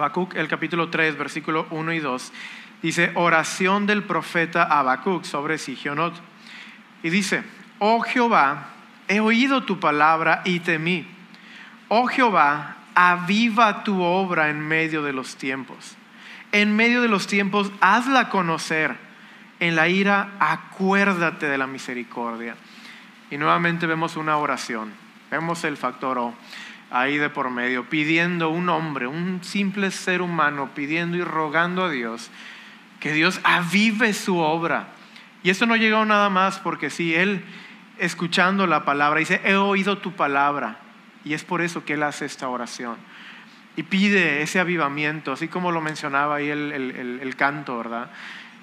Habacuc, el capítulo 3, versículo 1 y 2, dice, oración del profeta Habacuc sobre Sigionot. Y dice, oh Jehová, he oído tu palabra y temí. Oh Jehová, aviva tu obra en medio de los tiempos. En medio de los tiempos, hazla conocer. En la ira, acuérdate de la misericordia. Y nuevamente vemos una oración. Vemos el factor O ahí de por medio, pidiendo un hombre, un simple ser humano, pidiendo y rogando a Dios que Dios avive su obra. Y esto no llegó nada más porque si Él escuchando la palabra dice, he oído tu palabra. Y es por eso que Él hace esta oración. Y pide ese avivamiento, así como lo mencionaba ahí el, canto, ¿verdad?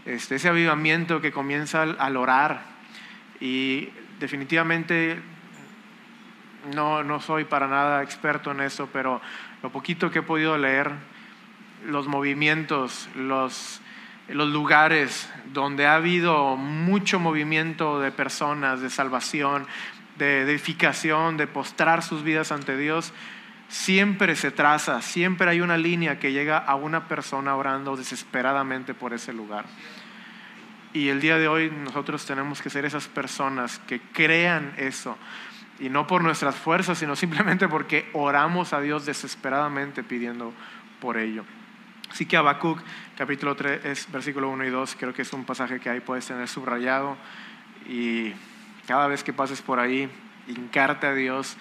Este, ese avivamiento que comienza al orar. Y definitivamente no, no soy para nada experto en eso, pero lo poquito que he podido leer, los movimientos, los, los lugares donde ha habido mucho movimiento de personas, de salvación, de edificación, de postrar sus vidas ante Dios, siempre se traza, siempre hay una línea que llega a una persona orando desesperadamente por ese lugar. Y el día de hoy nosotros tenemos que ser esas personas que crean eso, y no por nuestras fuerzas, sino simplemente porque oramos a Dios desesperadamente pidiendo por ello. Así que Habacuc, capítulo 3, versículo 1 y 2, creo que es un pasaje que ahí puedes tener subrayado y cada vez que pases por ahí, hincarte a Dios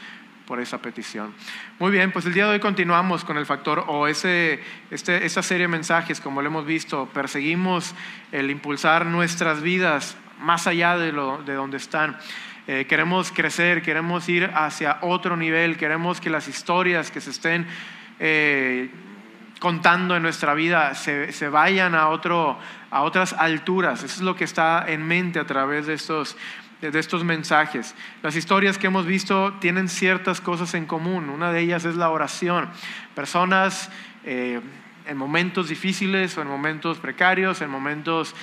por esa petición. Muy bien, pues el día de hoy continuamos con el factor o ese, este, esa serie de mensajes, como lo hemos visto, perseguimos el impulsar nuestras vidas más allá de, lo, de donde están. Eh, queremos crecer, queremos ir hacia otro nivel, queremos que las historias que se estén eh, contando en nuestra vida se, se vayan a, otro, a otras alturas. Eso es lo que está en mente a través de estos, de estos mensajes. Las historias que hemos visto tienen ciertas cosas en común. Una de ellas es la oración. Personas eh, en momentos difíciles o en momentos precarios, en momentos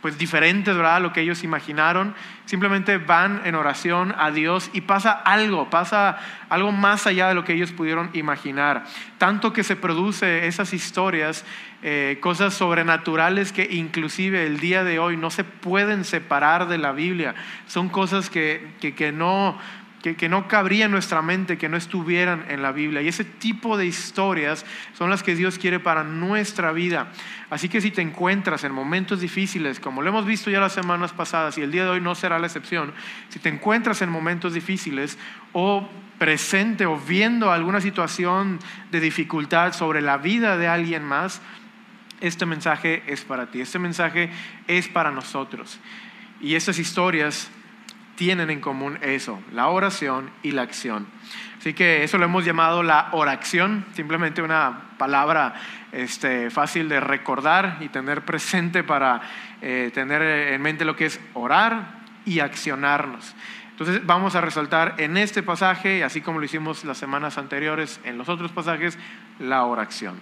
pues diferentes, ¿verdad? Lo que ellos imaginaron. Simplemente van en oración a Dios y pasa algo, pasa algo más allá de lo que ellos pudieron imaginar. Tanto que se produce esas historias, eh, cosas sobrenaturales que inclusive el día de hoy no se pueden separar de la Biblia. Son cosas que, que, que no que, no cabría en nuestra mente que no estuvieran en la Biblia. Y ese tipo de historias son las que Dios quiere para nuestra vida. Así que si te encuentras en momentos difíciles, como lo hemos visto ya las semanas pasadas y el día de hoy no será la excepción, si te encuentras en momentos difíciles o presente o viendo alguna situación de dificultad sobre la vida de alguien más, este mensaje es para ti, este mensaje es para nosotros. Y estas historias tienen en común eso, la oración y la acción. Así que eso lo hemos llamado la oración, simplemente una palabra este, fácil de recordar y tener presente para eh, tener en mente lo que es orar y accionarnos. Entonces vamos a resaltar en este pasaje, así como lo hicimos las semanas anteriores en los otros pasajes, la oración.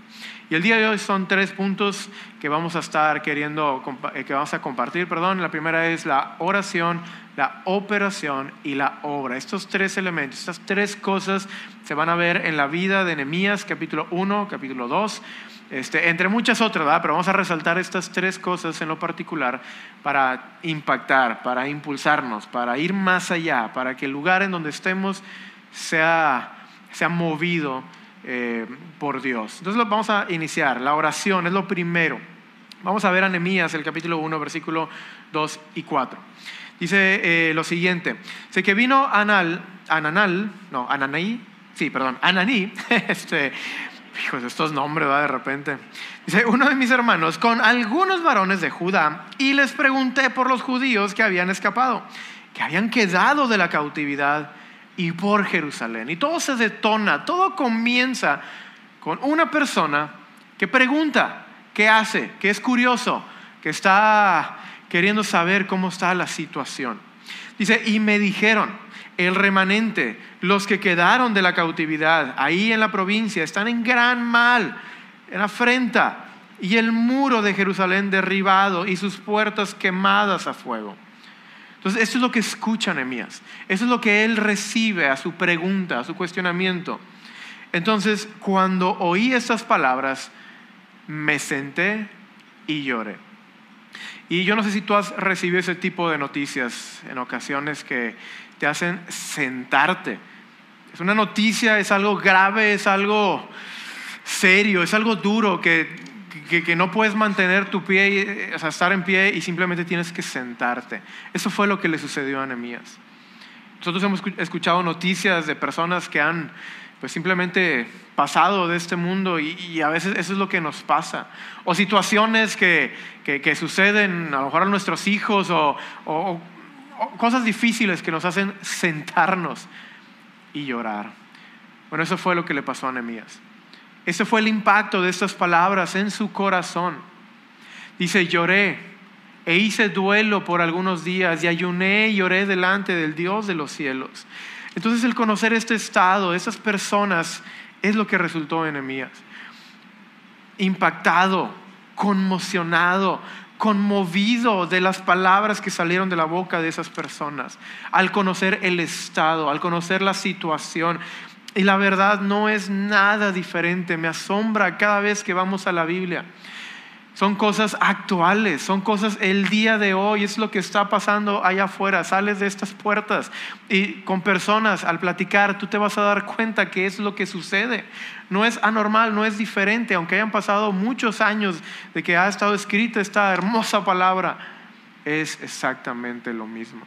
Y el día de hoy son tres puntos que vamos a estar queriendo, eh, que vamos a compartir, perdón. La primera es la oración, la operación y la obra. Estos tres elementos, estas tres cosas se van a ver en la vida de Nehemías, capítulo 1, capítulo 2, este, entre muchas otras, ¿verdad? pero vamos a resaltar estas tres cosas en lo particular para impactar, para impulsarnos, para ir más allá, para que el lugar en donde estemos sea, sea movido eh, por Dios. Entonces vamos a iniciar. La oración es lo primero. Vamos a ver a Nehemías, el capítulo 1, versículo 2 y 4. Dice eh, lo siguiente, sé que vino Anal, Ananal, no, Ananaí, sí, perdón, Ananí, este, hijos, estos nombres, va de repente. Dice, uno de mis hermanos con algunos varones de Judá y les pregunté por los judíos que habían escapado, que habían quedado de la cautividad y por Jerusalén. Y todo se detona, todo comienza con una persona que pregunta, ¿qué hace? Que es curioso, que está queriendo saber cómo está la situación. Dice, y me dijeron, el remanente, los que quedaron de la cautividad ahí en la provincia, están en gran mal, en afrenta, y el muro de Jerusalén derribado y sus puertas quemadas a fuego. Entonces, eso es lo que escucha Nehemías. Eso es lo que él recibe a su pregunta, a su cuestionamiento. Entonces, cuando oí estas palabras, me senté y lloré. Y yo no sé si tú has recibido ese tipo de noticias en ocasiones que te hacen sentarte. Es una noticia, es algo grave, es algo serio, es algo duro que, que, no puedes mantener tu pie, o sea, estar en pie y simplemente tienes que sentarte. Eso fue lo que le sucedió a Nehemías. Nosotros hemos escuchado noticias de personas que han pues simplemente pasado de este mundo y, a veces eso es lo que nos pasa. O situaciones que, que, suceden a lo mejor a nuestros hijos o, o, cosas difíciles que nos hacen sentarnos y llorar. Bueno, eso fue lo que le pasó a Nehemías. Ese fue el impacto de estas palabras en su corazón. Dice, lloré e hice duelo por algunos días y ayuné y lloré delante del Dios de los cielos. Entonces el conocer este estado, esas personas, es lo que resultó en Nehemías. Impactado, conmocionado, conmovido de las palabras que salieron de la boca de esas personas, al conocer el estado, al conocer la situación. Y la verdad no es nada diferente, me asombra cada vez que vamos a la Biblia. Son cosas actuales, son cosas el día de hoy, es lo que está pasando allá afuera. Sales de estas puertas y con personas al platicar, tú te vas a dar cuenta que es lo que sucede. No es anormal, no es diferente, aunque hayan pasado muchos años de que ha estado escrita esta hermosa palabra, es exactamente lo mismo.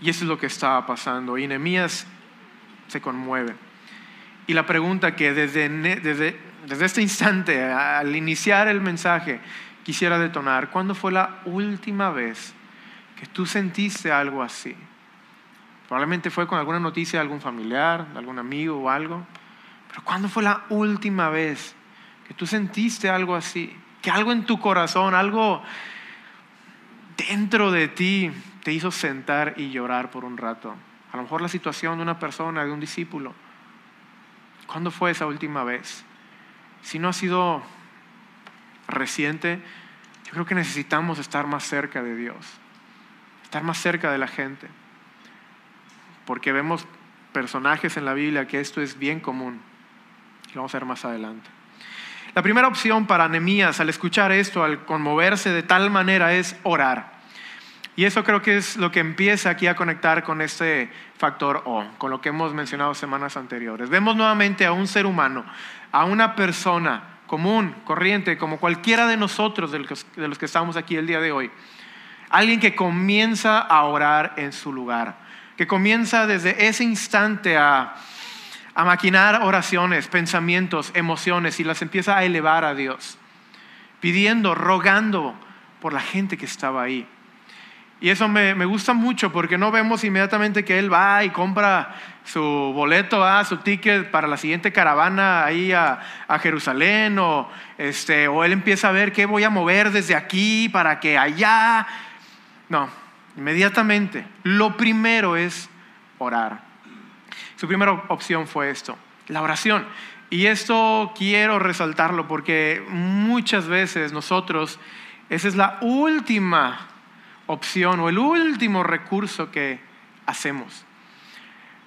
Y eso es lo que estaba pasando. Y Nehemías se conmueve. Y la pregunta que desde, desde desde este instante, al iniciar el mensaje, quisiera detonar, ¿cuándo fue la última vez que tú sentiste algo así? Probablemente fue con alguna noticia de algún familiar, de algún amigo o algo. Pero ¿cuándo fue la última vez que tú sentiste algo así? Que algo en tu corazón, algo dentro de ti te hizo sentar y llorar por un rato. A lo mejor la situación de una persona, de un discípulo. ¿Cuándo fue esa última vez? Si no ha sido reciente, yo creo que necesitamos estar más cerca de Dios, estar más cerca de la gente, porque vemos personajes en la Biblia que esto es bien común. Lo vamos a ver más adelante. La primera opción para Nehemías al escuchar esto, al conmoverse de tal manera, es orar. Y eso creo que es lo que empieza aquí a conectar con este factor O, con lo que hemos mencionado semanas anteriores. Vemos nuevamente a un ser humano, a una persona común, corriente, como cualquiera de nosotros, de los, que estamos aquí el día de hoy. Alguien que comienza a orar en su lugar, que comienza desde ese instante a, a maquinar oraciones, pensamientos, emociones y las empieza a elevar a Dios, pidiendo, rogando por la gente que estaba ahí. Y eso me, gusta mucho porque no vemos inmediatamente que él va y compra su boleto, ah, su ticket para la siguiente caravana ahí a, Jerusalén o, este, o él empieza a ver qué voy a mover desde aquí para que allá. No, inmediatamente. Lo primero es orar. Su primera opción fue esto, la oración. Y esto quiero resaltarlo porque muchas veces nosotros, esa es la última opción o el último recurso que hacemos.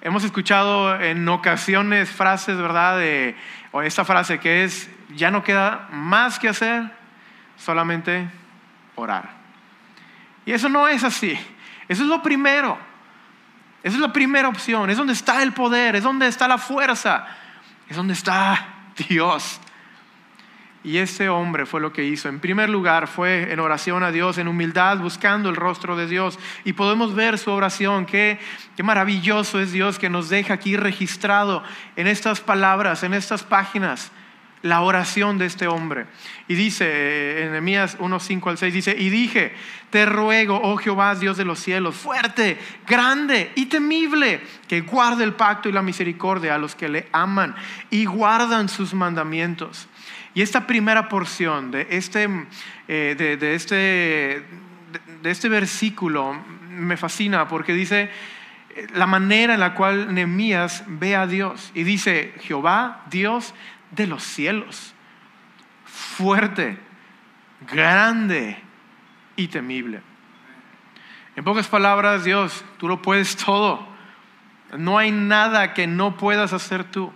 Hemos escuchado en ocasiones frases, ¿verdad? De, o esta frase que es, ya no queda más que hacer, solamente orar. Y eso no es así. Eso es lo primero. Esa es la primera opción. Es donde está el poder, es donde está la fuerza, es donde está Dios. Y ese hombre fue lo que hizo. En primer lugar fue en oración a Dios, en humildad, buscando el rostro de Dios. Y podemos ver su oración. Qué, maravilloso es Dios que nos deja aquí registrado en estas palabras, en estas páginas, la oración de este hombre. Y dice eh, en Nehemías 1, 5 al 6, dice, y dije, te ruego, oh Jehová, Dios de los cielos, fuerte, grande y temible, que guarde el pacto y la misericordia a los que le aman y guardan sus mandamientos y esta primera porción de este, eh, de, este, de, este versículo me fascina porque dice eh, la manera en la cual Nehemías ve a Dios. Y dice, Jehová, Dios de los cielos, fuerte, grande y temible. En pocas palabras, Dios, tú lo puedes todo. No hay nada que no puedas hacer tú.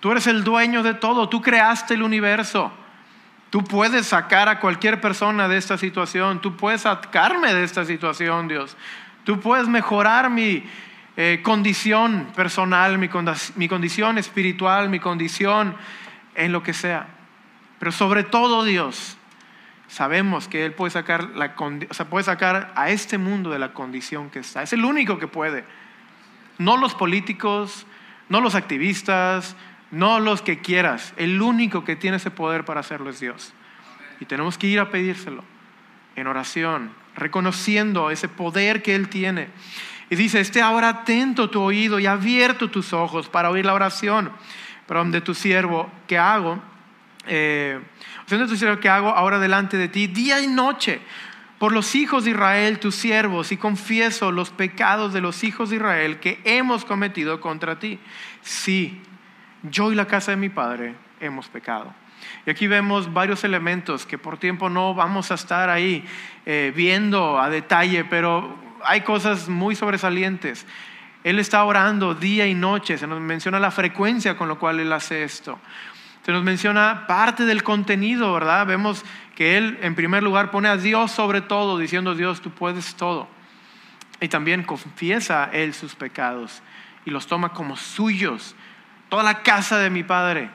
Tú eres el dueño de todo, tú creaste el universo. Tú puedes sacar a cualquier persona de esta situación, tú puedes sacarme de esta situación, Dios. Tú puedes mejorar mi eh, condición personal, mi, condición espiritual, mi condición en lo que sea. Pero sobre todo, Dios, sabemos que Él puede sacar a este mundo de la condición que está. Es el único que puede. No los políticos, no los activistas, no los que quieras. El único que tiene ese poder para hacerlo es Dios. Y tenemos que ir a pedírselo en oración, reconociendo ese poder que Él tiene. Y dice, esté ahora atento tu oído y abierto tus ojos para oír la oración de tu siervo que hago. Eh, de tu siervo que hago ahora delante de ti, día y noche, por los hijos de Israel, tus siervos, y confieso los pecados de los hijos de Israel que hemos cometido contra ti. Sí, yo y la casa de mi padre hemos pecado. Y aquí vemos varios elementos que por tiempo no vamos a estar ahí eh, viendo a detalle, pero hay cosas muy sobresalientes. Él está orando día y noche, se nos menciona la frecuencia con la cual Él hace esto. Se nos menciona parte del contenido, ¿verdad? Vemos que Él en primer lugar pone a Dios sobre todo, diciendo Dios, tú puedes todo. Y también confiesa Él sus pecados y los toma como suyos toda la casa de mi Padre,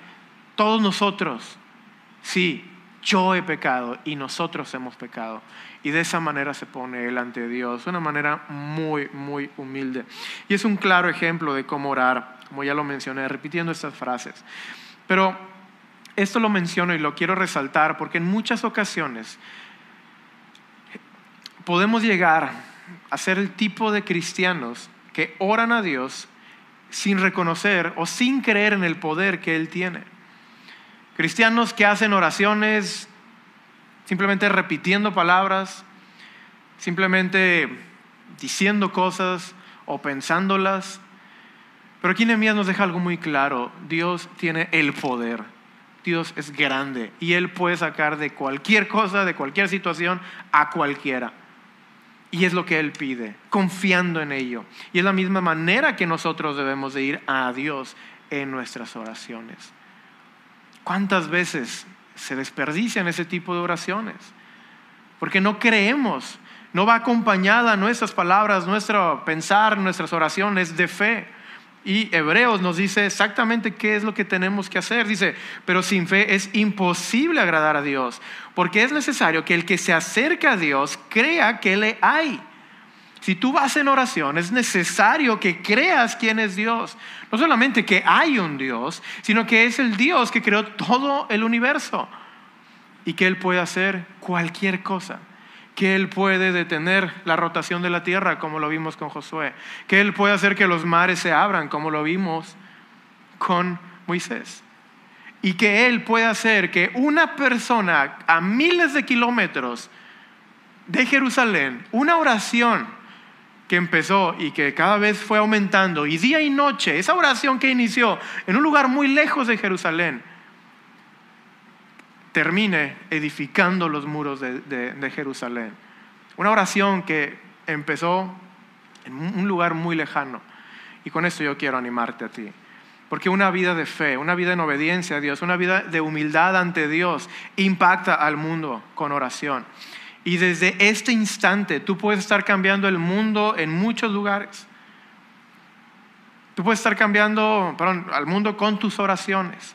todos nosotros, sí, yo he pecado y nosotros hemos pecado. Y de esa manera se pone él ante Dios, una manera muy, muy humilde. Y es un claro ejemplo de cómo orar, como ya lo mencioné, repitiendo estas frases. Pero esto lo menciono y lo quiero resaltar porque en muchas ocasiones podemos llegar a ser el tipo de cristianos que oran a Dios sin reconocer o sin creer en el poder que Él tiene. Cristianos que hacen oraciones simplemente repitiendo palabras, simplemente diciendo cosas o pensándolas. Pero aquí Nehemías nos deja algo muy claro. Dios tiene el poder. Dios es grande y Él puede sacar de cualquier cosa, de cualquier situación, a cualquiera. Y es lo que Él pide, confiando en ello. Y es la misma manera que nosotros debemos de ir a Dios en nuestras oraciones. ¿Cuántas veces se desperdician ese tipo de oraciones? Porque no creemos, no va acompañada nuestras palabras, nuestro pensar, nuestras oraciones de fe. Y Hebreos nos dice exactamente qué es lo que tenemos que hacer. Dice, pero sin fe es imposible agradar a Dios, porque es necesario que el que se acerca a Dios crea que le hay. Si tú vas en oración, es necesario que creas quién es Dios. No solamente que hay un Dios, sino que es el Dios que creó todo el universo y que Él puede hacer cualquier cosa que Él puede detener la rotación de la tierra, como lo vimos con Josué, que Él puede hacer que los mares se abran, como lo vimos con Moisés, y que Él puede hacer que una persona a miles de kilómetros de Jerusalén, una oración que empezó y que cada vez fue aumentando, y día y noche, esa oración que inició en un lugar muy lejos de Jerusalén, termine edificando los muros de, Jerusalén. Una oración que empezó en un lugar muy lejano. Y con esto yo quiero animarte a ti. Porque una vida de fe, una vida en obediencia a Dios, una vida de humildad ante Dios impacta al mundo con oración. Y desde este instante tú puedes estar cambiando el mundo en muchos lugares. Tú puedes estar cambiando al mundo con tus oraciones.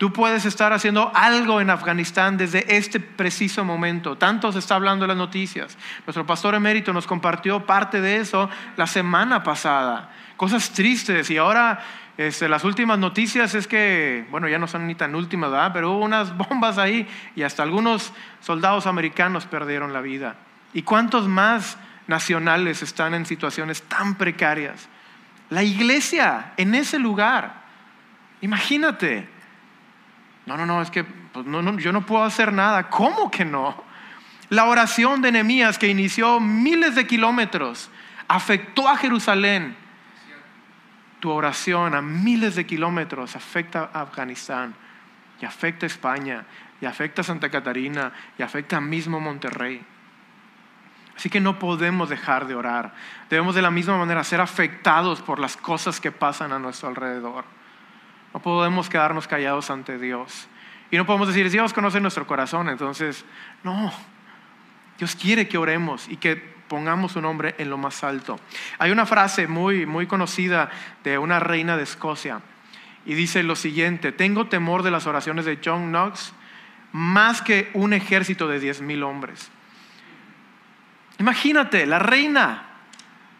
Tú puedes estar haciendo algo en Afganistán desde este preciso momento. Tanto se está hablando en las noticias. Nuestro pastor emérito nos compartió parte de eso la semana pasada. Cosas tristes. Y ahora este, las últimas noticias es que, bueno, ya no son ni tan últimas, ¿verdad? Pero hubo unas bombas ahí y hasta algunos soldados americanos perdieron la vida. ¿Y cuántos más nacionales están en situaciones tan precarias? La iglesia en ese lugar. Imagínate. No, no, no, es que pues, yo no puedo hacer nada. ¿Cómo que no? La oración de Nehemías que inició miles de kilómetros afectó a Jerusalén. Tu oración a miles de kilómetros afecta a Afganistán y afecta a España y afecta a Santa Catarina y afecta a mismo Monterrey. Así que no podemos dejar de orar. Debemos de la misma manera ser afectados por las cosas que pasan a nuestro alrededor. No podemos quedarnos callados ante Dios. Y no podemos decir, Dios conoce nuestro corazón, entonces, no. Dios quiere que oremos y que pongamos su nombre en lo más alto. Hay una frase muy, muy conocida de una reina de Escocia y dice lo siguiente, tengo temor de las oraciones de John Knox más que un ejército de diez mil hombres. Imagínate, la reina,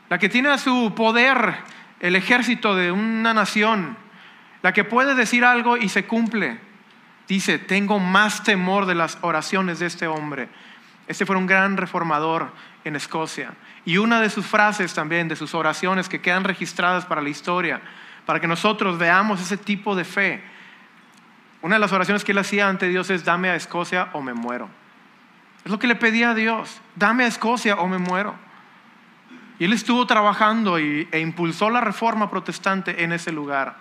la que tiene a su poder el ejército de una nación, la que puede decir algo y se cumple, dice, tengo más temor de las oraciones de este hombre. Este fue un gran reformador en Escocia. Y una de sus frases también, de sus oraciones que quedan registradas para la historia, para que nosotros veamos ese tipo de fe. Una de las oraciones que él hacía ante Dios es, dame a Escocia o me muero. Es lo que le pedía a Dios, dame a Escocia o me muero. Y él estuvo trabajando y, e impulsó la reforma protestante en ese lugar,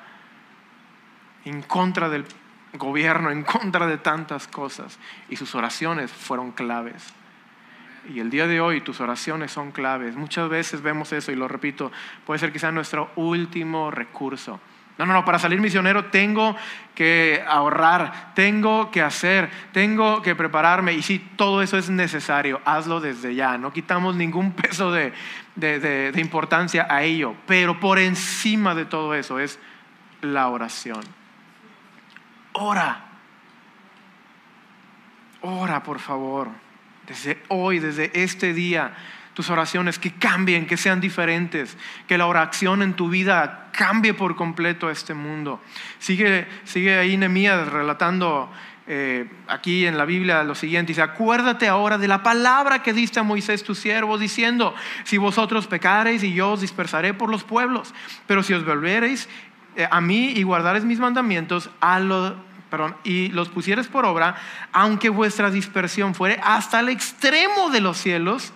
en contra del gobierno, en contra de tantas cosas. Y sus oraciones fueron claves. Y el día de hoy tus oraciones son claves. Muchas veces vemos eso y lo repito, puede ser sea nuestro último recurso. No, no, no, para salir misionero tengo que ahorrar, tengo que hacer, tengo que prepararme. Y si todo eso es necesario, hazlo desde ya. No quitamos ningún peso de, de importancia a ello. Pero por encima de todo eso es la oración. Ora. Ora, por favor desde hoy, desde este día, tus oraciones que cambien, que sean diferentes, que la oración en tu vida cambie por completo este mundo. Sigue, sigue ahí Nehemías relatando eh, aquí en la Biblia lo siguiente, dice, acuérdate ahora de la palabra que diste a Moisés tu siervo, diciendo, si vosotros pecareis y yo os dispersaré por los pueblos, pero si os volvereis eh, a mí y guardareis mis mandamientos, a lo perdón, y los pusieres por obra, aunque vuestra dispersión fuere hasta el extremo de los cielos,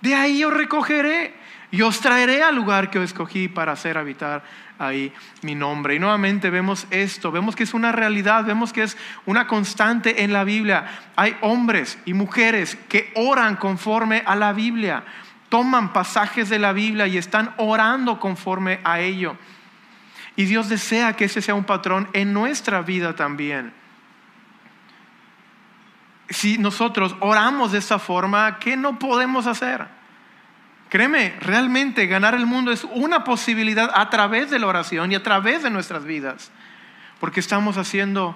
de ahí os recogeré y os traeré al lugar que os escogí para hacer habitar ahí mi nombre. Y nuevamente vemos esto, vemos que es una realidad, vemos que es una constante en la Biblia. Hay hombres y mujeres que oran conforme a la Biblia, toman pasajes de la Biblia y están orando conforme a ello. Y Dios desea que ese sea un patrón en nuestra vida también. Si nosotros oramos de esa forma, ¿qué no podemos hacer? Créeme, realmente ganar el mundo es una posibilidad a través de la oración y a través de nuestras vidas. Porque estamos haciendo,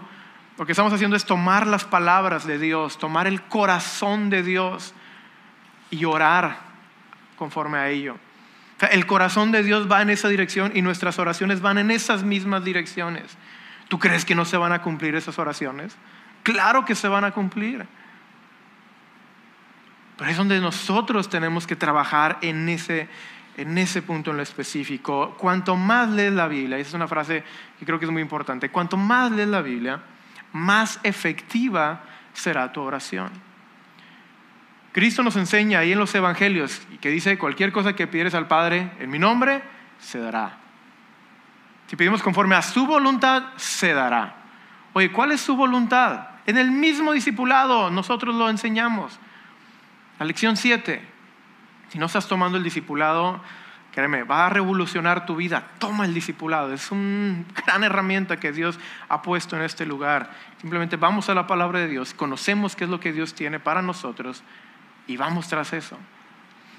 porque estamos haciendo es tomar las palabras de Dios, tomar el corazón de Dios y orar conforme a ello el corazón de Dios va en esa dirección y nuestras oraciones van en esas mismas direcciones. ¿Tú crees que no se van a cumplir esas oraciones? Claro que se van a cumplir. Pero es donde nosotros tenemos que trabajar en ese, en ese punto en lo específico. Cuanto más lees la Biblia, esa es una frase que creo que es muy importante, cuanto más lees la Biblia, más efectiva será tu oración. Cristo nos enseña ahí en los evangelios que dice, cualquier cosa que pidieres al Padre en mi nombre, se dará. Si pedimos conforme a su voluntad, se dará. Oye, ¿cuál es su voluntad? En el mismo discipulado nosotros lo enseñamos. La lección 7. Si no estás tomando el discipulado, créeme, va a revolucionar tu vida. Toma el discipulado. Es una gran herramienta que Dios ha puesto en este lugar. Simplemente vamos a la palabra de Dios, conocemos qué es lo que Dios tiene para nosotros y vamos tras eso.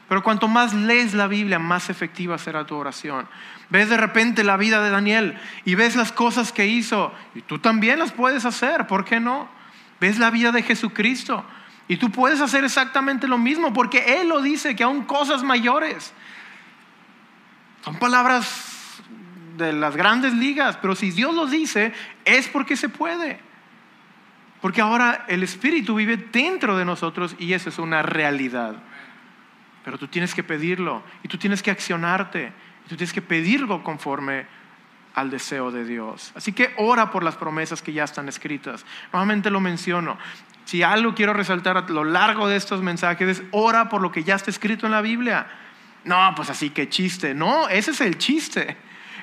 Pero cuanto más lees la Biblia, más efectiva será tu oración. Ves de repente la vida de Daniel y ves las cosas que hizo y tú también las puedes hacer, ¿por qué no? Ves la vida de Jesucristo y tú puedes hacer exactamente lo mismo porque Él lo dice, que aún cosas mayores. Son palabras de las grandes ligas, pero si Dios lo dice, es porque se puede. Porque ahora el Espíritu vive dentro de nosotros y eso es una realidad. Pero tú tienes que pedirlo y tú tienes que accionarte y tú tienes que pedirlo conforme al deseo de Dios. Así que ora por las promesas que ya están escritas. Nuevamente lo menciono. Si algo quiero resaltar a lo largo de estos mensajes es ora por lo que ya está escrito en la Biblia. No, pues así que chiste. No, ese es el chiste.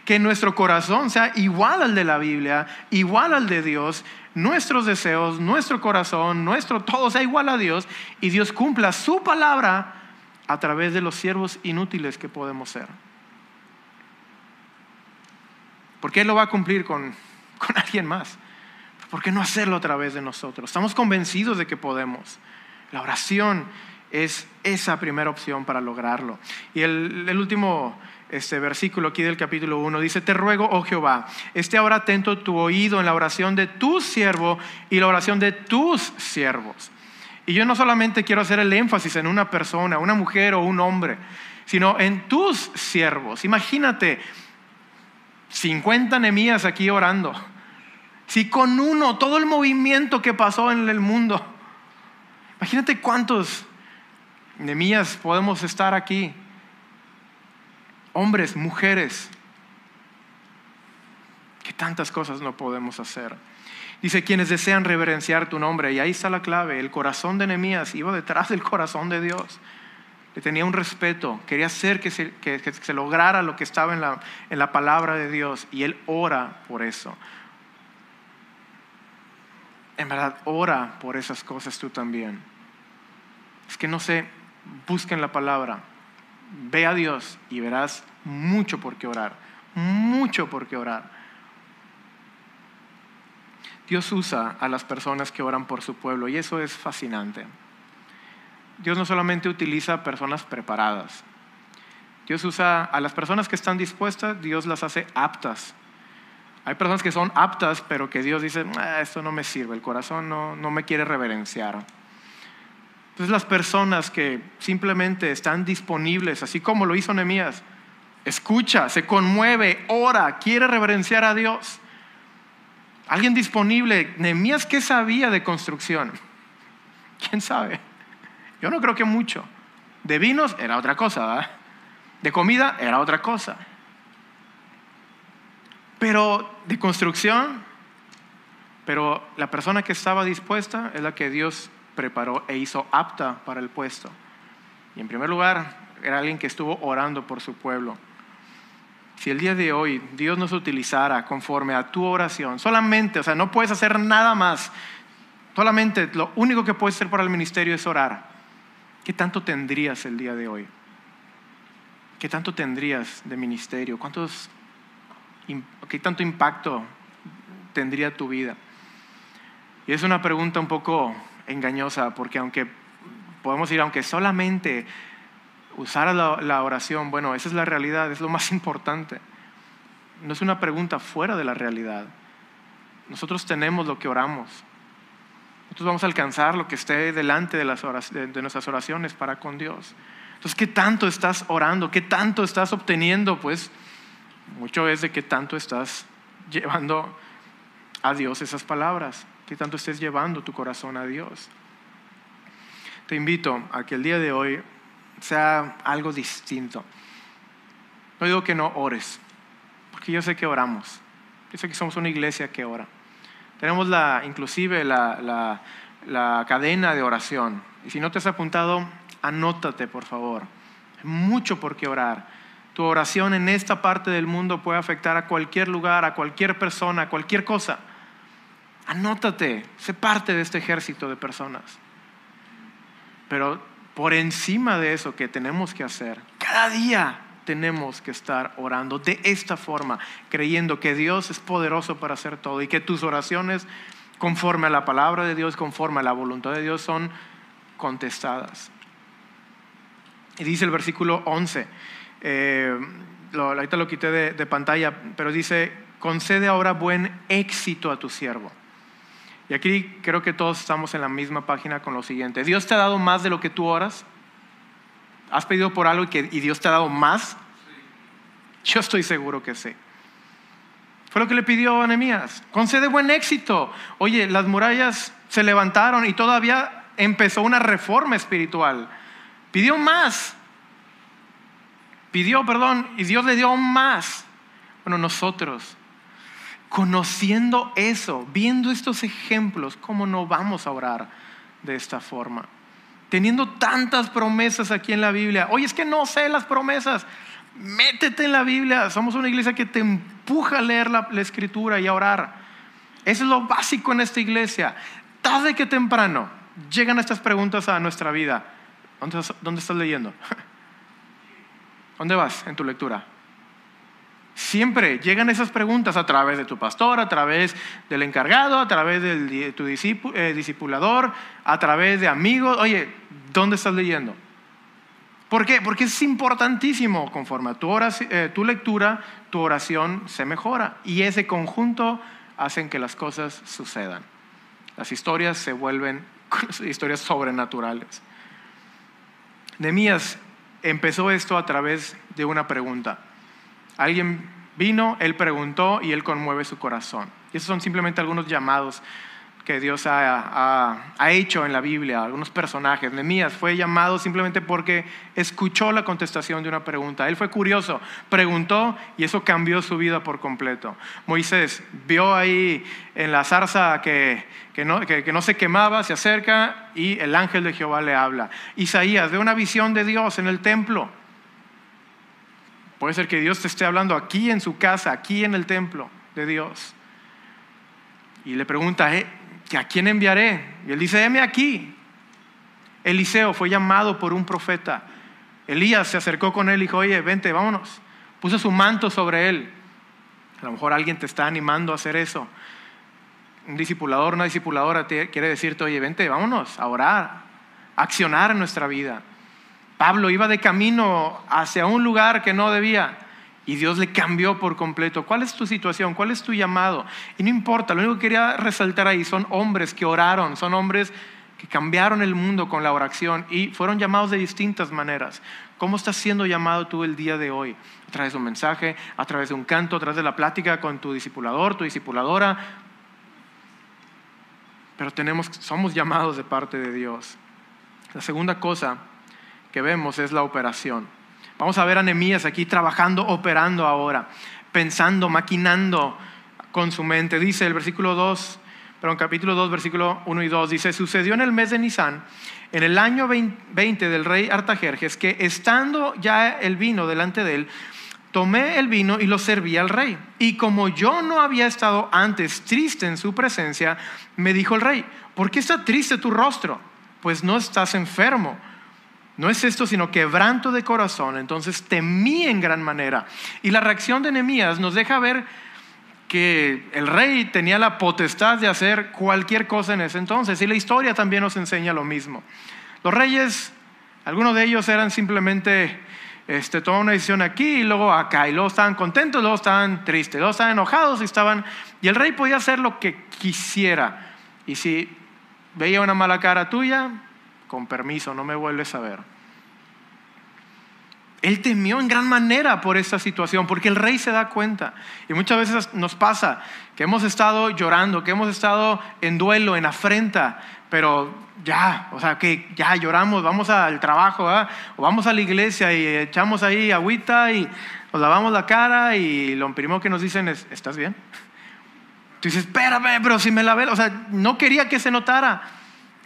Que nuestro corazón sea igual al de la Biblia, igual al de Dios, nuestros deseos, nuestro corazón, nuestro todo sea igual a Dios y Dios cumpla su palabra a través de los siervos inútiles que podemos ser. Porque Él lo va a cumplir con con alguien más. ¿Por qué no hacerlo a través de nosotros? Estamos convencidos de que podemos. La oración es esa primera opción para lograrlo. Y el, último este versículo aquí del capítulo 1 dice, te ruego, oh Jehová, esté ahora atento tu oído en la oración de tu siervo y la oración de tus siervos. Y yo no solamente quiero hacer el énfasis en una persona, una mujer o un hombre, sino en tus siervos. Imagínate 50 Nemías aquí orando. Si con uno, todo el movimiento que pasó en el mundo, imagínate cuántos Nemías podemos estar aquí. Hombres, mujeres, que tantas cosas no podemos hacer. Dice, quienes desean reverenciar tu nombre, y ahí está la clave, el corazón de Nemías iba detrás del corazón de Dios que tenía un respeto, quería hacer que se, lograra lo que estaba en la, en la palabra de Dios y él ora por eso. En verdad, ora por esas cosas tú también. Es que no sé, busquen la palabra, ve a Dios y verás mucho por qué orar, mucho por qué orar. Dios usa a las personas que oran por su pueblo y eso es fascinante. Dios no solamente utiliza personas preparadas. Dios usa a las personas que están dispuestas, Dios las hace aptas. Hay personas que son aptas, pero que Dios dice, ah, esto no me sirve, el corazón no, no me quiere reverenciar. Entonces las personas que simplemente están disponibles, así como lo hizo Nehemías, escucha, se conmueve, ora, quiere reverenciar a Dios. Alguien disponible, Nehemías, ¿qué sabía de construcción? ¿Quién sabe? Yo no creo que mucho. De vinos era otra cosa, ¿verdad? De comida era otra cosa. Pero de construcción, pero la persona que estaba dispuesta es la que Dios preparó e hizo apta para el puesto. Y en primer lugar, era alguien que estuvo orando por su pueblo. Si el día de hoy Dios nos utilizara conforme a tu oración, solamente, o sea, no puedes hacer nada más, solamente lo único que puedes hacer para el ministerio es orar. ¿Qué tanto tendrías el día de hoy? ¿Qué tanto tendrías de ministerio? ¿Cuántos, ¿Qué tanto impacto tendría tu vida? Y es una pregunta un poco engañosa porque aunque podemos ir, aunque solamente usara la, la oración, bueno, esa es la realidad, es lo más importante. No es una pregunta fuera de la realidad. Nosotros tenemos lo que oramos. Nosotros vamos a alcanzar lo que esté delante de, las de, nuestras oraciones para con Dios. Entonces, ¿qué tanto estás orando? ¿Qué tanto estás obteniendo? Pues mucho es de qué tanto estás llevando a Dios esas palabras, tanto estés llevando tu corazón a Dios. Te invito a que el día de hoy sea algo distinto. No digo que no ores, porque yo sé que oramos. Yo sé que somos una iglesia que ora. Tenemos la, inclusive la, cadena de oración. Y si no te has apuntado, anótate, por favor. Hay mucho por qué orar. Tu oración en esta parte del mundo puede afectar a cualquier lugar, a cualquier persona, a cualquier cosa. Anótate, sé parte de este ejército de personas. Pero por encima de eso que tenemos que hacer, cada día tenemos que estar orando de esta forma, creyendo que Dios es poderoso para hacer todo y que tus oraciones, conforme a la palabra de Dios, conforme a la voluntad de Dios, son contestadas. Y dice el versículo 11, eh, ahorita lo quité de pantalla, pero dice, concede ahora buen éxito a tu siervo. Y aquí creo que todos estamos en la misma página con lo siguiente. Dios te ha dado más de lo que tú oras. ¿Has pedido por algo y, que, Dios te ha dado más? Yo estoy seguro que sí. Fue lo que le pidió a Nehemías. Concede buen éxito. Oye, las murallas se levantaron y todavía empezó una reforma espiritual. Pidió más. Pidió, perdón, y Dios le dio más. Bueno, nosotros, conociendo eso, viendo estos ejemplos, ¿cómo no vamos a orar de esta forma? teniendo tantas promesas aquí en la Biblia. Oye, es que no sé las promesas. Métete en la Biblia. Somos una iglesia que te empuja a leer la, escritura y a orar. Eso es lo básico en esta iglesia. Tarde que temprano llegan estas preguntas a nuestra vida. ¿Dónde, dónde estás leyendo? ¿Dónde vas en tu lectura? Siempre llegan esas preguntas a través de tu pastor, a través del encargado, a través de tu eh, discipulador, a través de amigos. Oye, ¿dónde estás leyendo? ¿Por qué? Porque es importantísimo. Conforme a tu, eh, tu lectura, tu oración se mejora. Y ese conjunto hacen que las cosas sucedan. Las historias se vuelven historias sobrenaturales. Nemías empezó esto a través de una pregunta. Alguien vino, él preguntó y él conmueve su corazón. Y esos son simplemente algunos llamados que Dios ha, hecho en la Biblia, algunos personajes. Nehemías fue llamado simplemente porque escuchó la contestación de una pregunta. Él fue curioso, preguntó y eso cambió su vida por completo. Moisés vio ahí en la zarza que, no, que no se quemaba, se acerca y el ángel de Jehová le habla. Isaías ve una visión de Dios en el templo. Puede ser que Dios te esté hablando aquí en su casa, aquí en el templo de Dios. Y le pregunta, eh, ¿a quién enviaré? Y él dice, heme aquí. Eliseo fue llamado por un profeta. Elías se acercó con él y dijo, oye, vente, vámonos. Puso su manto sobre él. A lo mejor alguien te está animando a hacer eso. Un discipulador, una discipuladora quiere decirte, oye, vente, vámonos a orar, a accionar en nuestra vida. Pablo iba de camino hacia un lugar que no debía. Y Dios le cambió por completo. ¿Cuál es tu situación? ¿Cuál es tu llamado? Y no importa, lo único que quería resaltar ahí son hombres que oraron, son hombres que cambiaron el mundo con la oración y fueron llamados de distintas maneras. ¿Cómo estás siendo llamado tú el día de hoy? A través de un mensaje, a través de un canto, a través de la plática con tu discipulador, tu discipuladora. Pero tenemos, somos llamados de parte de Dios. La segunda cosa que vemos es la operación. Vamos a ver a Nehemías aquí trabajando, operando ahora, pensando, maquinando con su mente. Dice el versículo 2, perdón, capítulo 2, versículo 1 y 2, dice, sucedió en el mes de Nisan, en el año 20 del rey Artajerjes, que estando ya el vino delante de él, tomé el vino y lo serví al rey. Y como yo no había estado antes triste en su presencia, me dijo el rey, ¿por qué está triste tu rostro? Pues no estás enfermo. No es esto, sino quebranto de corazón. Entonces temí en gran manera. Y la reacción de Nehemías nos deja ver que el rey tenía la potestad de hacer cualquier cosa en ese entonces. Y la historia también nos enseña lo mismo. Los reyes, algunos de ellos eran simplemente, este, tomaban una decisión aquí y luego acá. Y luego estaban contentos, luego estaban tristes, luego estaban enojados y estaban... Y el rey podía hacer lo que quisiera. Y si veía una mala cara tuya, con permiso, no me vuelves a ver. Él temió en gran manera por esta situación, porque el rey se da cuenta. Y muchas veces nos pasa que hemos estado llorando, que hemos estado en duelo, en afrenta, pero ya, o sea, que ya lloramos, vamos al trabajo, o vamos a la iglesia y echamos ahí agüita y nos lavamos la cara y lo primero que nos dicen es, ¿estás bien? Tú dices, espérame, pero si me lavé, o sea, no quería que se notara.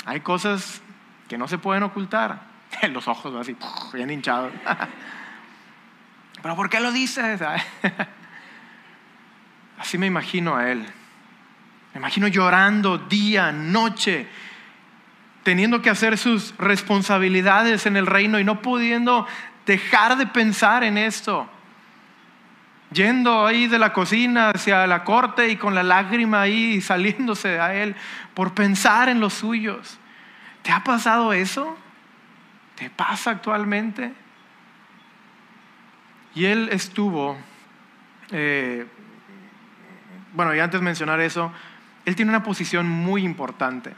Hay cosas que no se pueden ocultar. Los ojos así, bien hinchados. Pero ¿por qué lo dices? Así me imagino a él. Me imagino llorando día, noche, teniendo que hacer sus responsabilidades en el reino y no pudiendo dejar de pensar en esto. Yendo ahí de la cocina hacia la corte y con la lágrima ahí saliéndose a él por pensar en los suyos. ¿Te ha pasado eso? ¿Te pasa actualmente? Y él estuvo, eh, bueno, y antes de mencionar eso, él tiene una posición muy importante.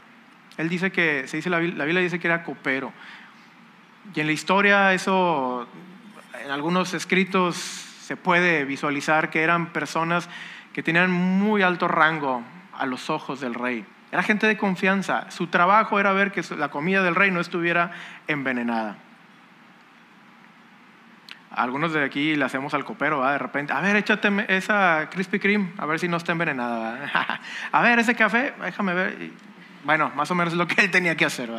Él dice que, se dice la, Biblia dice que era copero. Y en la historia eso, en algunos escritos se puede visualizar que eran personas que tenían muy alto rango a los ojos del rey. Era gente de confianza. Su trabajo era ver que la comida del rey no estuviera envenenada. Algunos de aquí le hacemos al copero, de repente, a ver, échate esa Krispy Kreme, a ver si no está envenenada. a ver, ese café, déjame ver. Bueno, más o menos es lo que él tenía que hacer.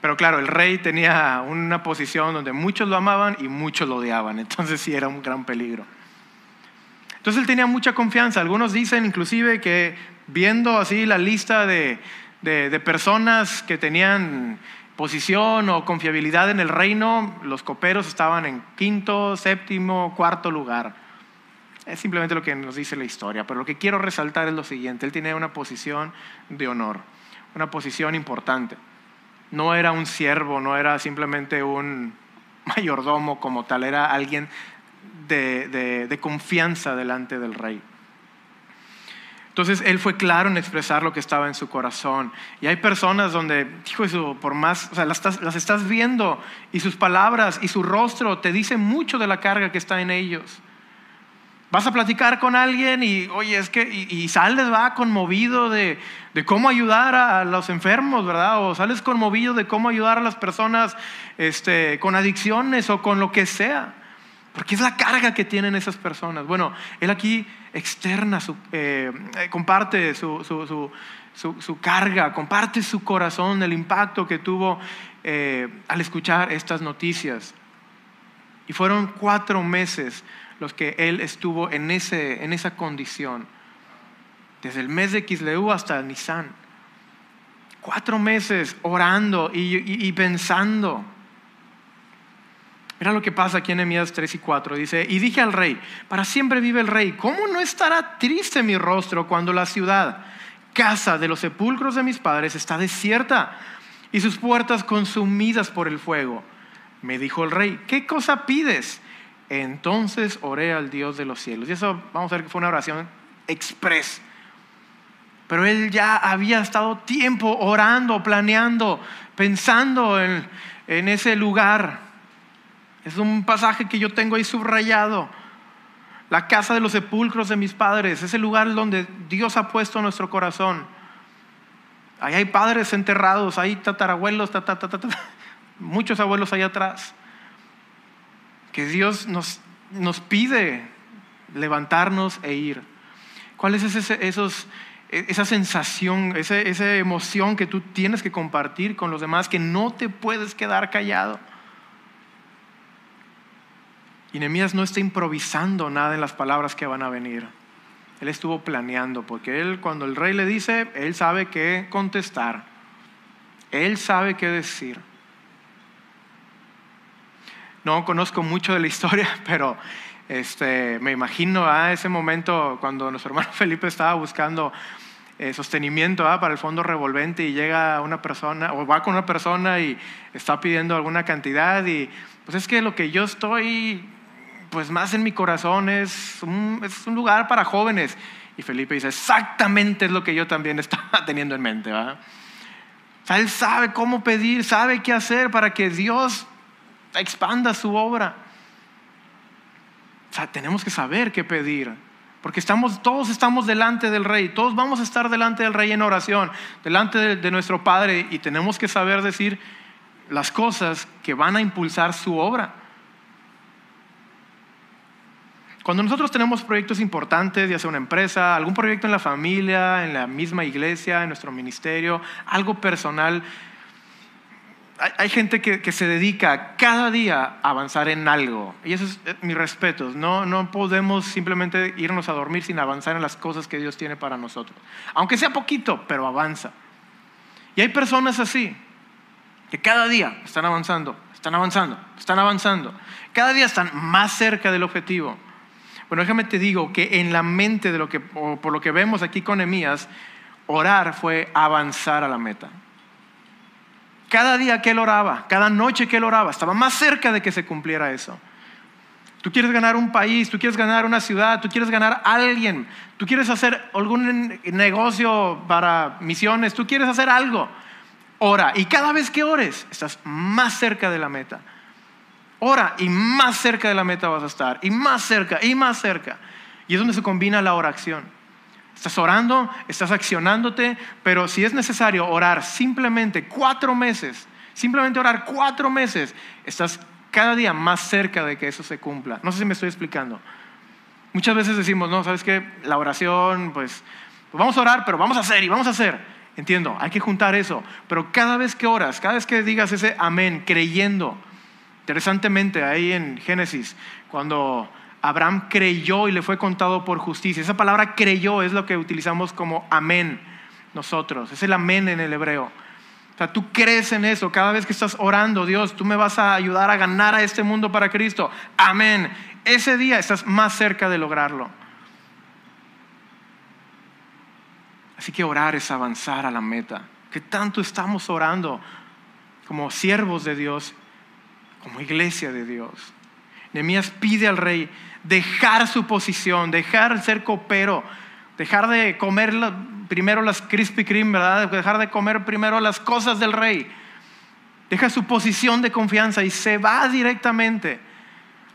Pero claro, el rey tenía una posición donde muchos lo amaban y muchos lo odiaban, entonces sí era un gran peligro. Entonces él tenía mucha confianza. Algunos dicen inclusive que viendo así la lista de, personas que tenían posición o confiabilidad en el reino, los coperos estaban en quinto, séptimo, cuarto lugar. Es simplemente lo que nos dice la historia, pero lo que quiero resaltar es lo siguiente, él tenía una posición de honor, una posición importante. No era un siervo, no era simplemente un mayordomo como tal, era alguien de, confianza delante del rey. Entonces él fue claro en expresar lo que estaba en su corazón. Y hay personas donde, hijo eso, por más, o sea, las estás, viendo y sus palabras y su rostro te dicen mucho de la carga que está en ellos. Vas a platicar con alguien y, oye, es que, y, sales, va conmovido de, cómo ayudar a los enfermos, ¿verdad? O sales conmovido de cómo ayudar a las personas este, con adicciones o con lo que sea. Porque es la carga que tienen esas personas. Bueno, él aquí externa, su, eh, comparte su, carga, comparte su corazón, el impacto que tuvo eh, al escuchar estas noticias. Y fueron cuatro meses los que él estuvo en, ese, en esa condición. Desde el mes de Kisleu hasta Nisan. Cuatro meses orando y pensando Mira lo que pasa aquí en Emias 3 y 4. Dice, y dije al rey, para siempre vive el rey, ¿cómo no estará triste mi rostro cuando la ciudad, casa de los sepulcros de mis padres, está desierta y sus puertas consumidas por el fuego? Me dijo el rey, ¿qué cosa pides? Entonces oré al Dios de los cielos. Y eso vamos a ver que fue una oración express. Pero él ya había estado tiempo orando, planeando, pensando en, en ese lugar es un pasaje que yo tengo ahí subrayado. La casa de los sepulcros de mis padres, es el lugar donde Dios ha puesto nuestro corazón. Ahí hay padres enterrados, hay tatarabuelos, muchos abuelos ahí atrás. Que Dios nos, nos pide levantarnos e ir. ¿Cuál es ese, esos, esa sensación, esa, esa emoción que tú tienes que compartir con los demás, que no te puedes quedar callado? Y Nehemías no está improvisando nada en las palabras que van a venir. Él estuvo planeando, porque él cuando el rey le dice, él sabe qué contestar. Él sabe qué decir. No conozco mucho de la historia, pero este, me imagino a ese momento cuando nuestro hermano Felipe estaba buscando eh, sostenimiento para el fondo revolvente y llega una persona o va con una persona y está pidiendo alguna cantidad y pues es que lo que yo estoy pues más en mi corazón es un, es un lugar para jóvenes. Y Felipe dice, exactamente es lo que yo también estaba teniendo en mente. O sea, él sabe cómo pedir, sabe qué hacer para que Dios expanda su obra. O sea, tenemos que saber qué pedir. Porque estamos, todos estamos delante del rey, todos vamos a estar delante del rey en oración, delante de nuestro Padre, y tenemos que saber decir las cosas que van a impulsar su obra. Cuando nosotros tenemos proyectos importantes, ya sea una empresa, algún proyecto en la familia, en la misma iglesia, en nuestro ministerio, algo personal, hay, gente que, se dedica cada día a avanzar en algo. Y eso es eh, mi respeto. No, no podemos simplemente irnos a dormir sin avanzar en las cosas que Dios tiene para nosotros. Aunque sea poquito, pero avanza. Y hay personas así, que cada día están avanzando, están avanzando, están avanzando. Cada día están más cerca del objetivo. Bueno, déjame te digo que en la mente de lo que, por lo que vemos aquí con Emías, orar fue avanzar a la meta. Cada día que él oraba, cada noche que él oraba, estaba más cerca de que se cumpliera eso. Tú quieres ganar un país, tú quieres ganar una ciudad, tú quieres ganar a alguien, tú quieres hacer algún negocio para misiones, tú quieres hacer algo. Ora. Y cada vez que ores, estás más cerca de la meta. Ora y más cerca de la meta vas a estar, y más cerca, y más cerca. Y es donde se combina la oración. Estás orando, estás accionándote, pero si es necesario orar simplemente cuatro meses, simplemente orar cuatro meses, estás cada día más cerca de que eso se cumpla. No sé si me estoy explicando. Muchas veces decimos, no, sabes que la oración, pues, pues, vamos a orar, pero vamos a hacer y vamos a hacer. Entiendo, hay que juntar eso. Pero cada vez que oras, cada vez que digas ese amén, creyendo, Interesantemente, ahí en Génesis, cuando Abraham creyó y le fue contado por justicia, esa palabra creyó es lo que utilizamos como amén nosotros, es el amén en el hebreo. O sea, tú crees en eso. Cada vez que estás orando, Dios, tú me vas a ayudar a ganar a este mundo para Cristo. Amén. Ese día estás más cerca de lograrlo. Así que orar es avanzar a la meta. ¿Qué tanto estamos orando como siervos de Dios como iglesia de Dios. Nehemías pide al rey dejar su posición, dejar de ser copero, dejar de comer primero las Krispy Kreme, ¿verdad? Dejar de comer primero las cosas del rey. Deja su posición de confianza y se va directamente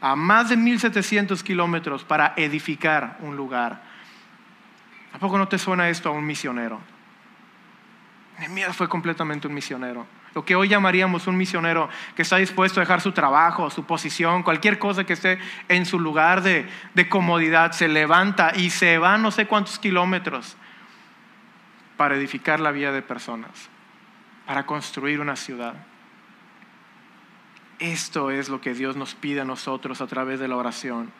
a más de 1700 kilómetros para edificar un lugar. ¿A poco no te suena esto a un misionero? Nehemías fue completamente un misionero. Lo que hoy llamaríamos un misionero que está dispuesto a dejar su trabajo, su posición, cualquier cosa que esté en su lugar de, comodidad, se levanta y se va no sé cuántos kilómetros para edificar la vida de personas, para construir una ciudad. Esto es lo que Dios nos pide a nosotros a través de la oración.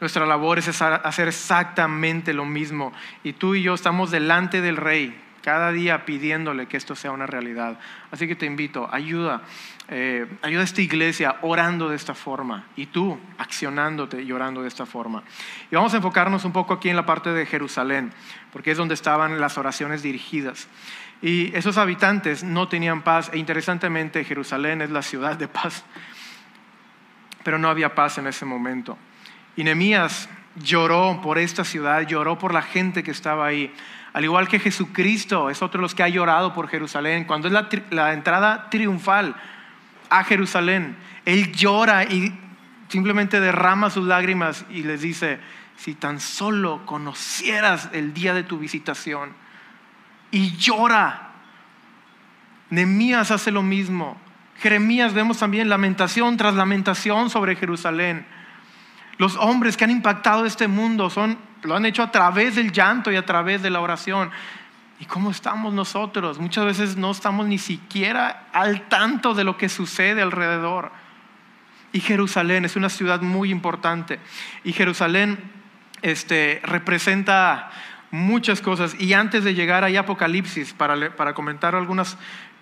Nuestra labor es hacer exactamente lo mismo. Y tú y yo estamos delante del Rey, cada día pidiéndole que esto sea una realidad. Así que te invito, ayuda, eh, ayuda a esta iglesia orando de esta forma y tú accionándote y orando de esta forma. Y vamos a enfocarnos un poco aquí en la parte de Jerusalén, porque es donde estaban las oraciones dirigidas. Y esos habitantes no tenían paz, e interesantemente Jerusalén es la ciudad de paz, pero no había paz en ese momento. Y Nehemías lloró por esta ciudad, lloró por la gente que estaba ahí. Al igual que Jesucristo es otro de los que ha llorado por Jerusalén. Cuando es la, la entrada triunfal a Jerusalén, Él llora y simplemente derrama sus lágrimas y les dice, si tan solo conocieras el día de tu visitación, y llora. Nemías hace lo mismo. Jeremías vemos también lamentación tras lamentación sobre Jerusalén. Los hombres que han impactado este mundo son, lo han hecho a través del llanto y a través de la oración. ¿Y cómo estamos nosotros? Muchas veces no estamos ni siquiera al tanto de lo que sucede alrededor. Y Jerusalén es una ciudad muy importante. Y Jerusalén este, representa muchas cosas. Y antes de llegar a Apocalipsis, para, para comentar algunas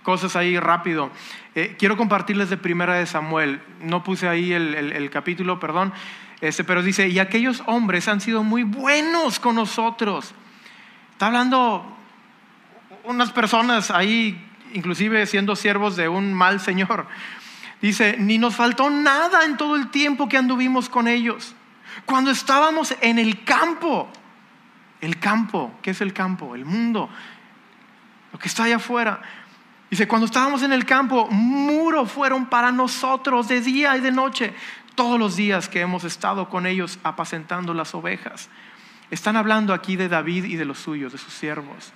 cosas ahí rápido. Eh, quiero compartirles de Primera de Samuel. No puse ahí el, capítulo, perdón. Este, pero dice, y aquellos hombres han sido muy buenos con nosotros. Está hablando unas personas ahí, inclusive siendo siervos de un mal Señor. Dice, ni nos faltó nada en todo el tiempo que anduvimos con ellos. Cuando estábamos en el campo, el campo, ¿qué es el campo? El mundo, lo que está allá afuera. Dice, cuando estábamos en el campo, muros fueron para nosotros de día y de noche, todos los días que hemos estado con ellos apacentando las ovejas. Están hablando aquí de David y de los suyos, de sus siervos.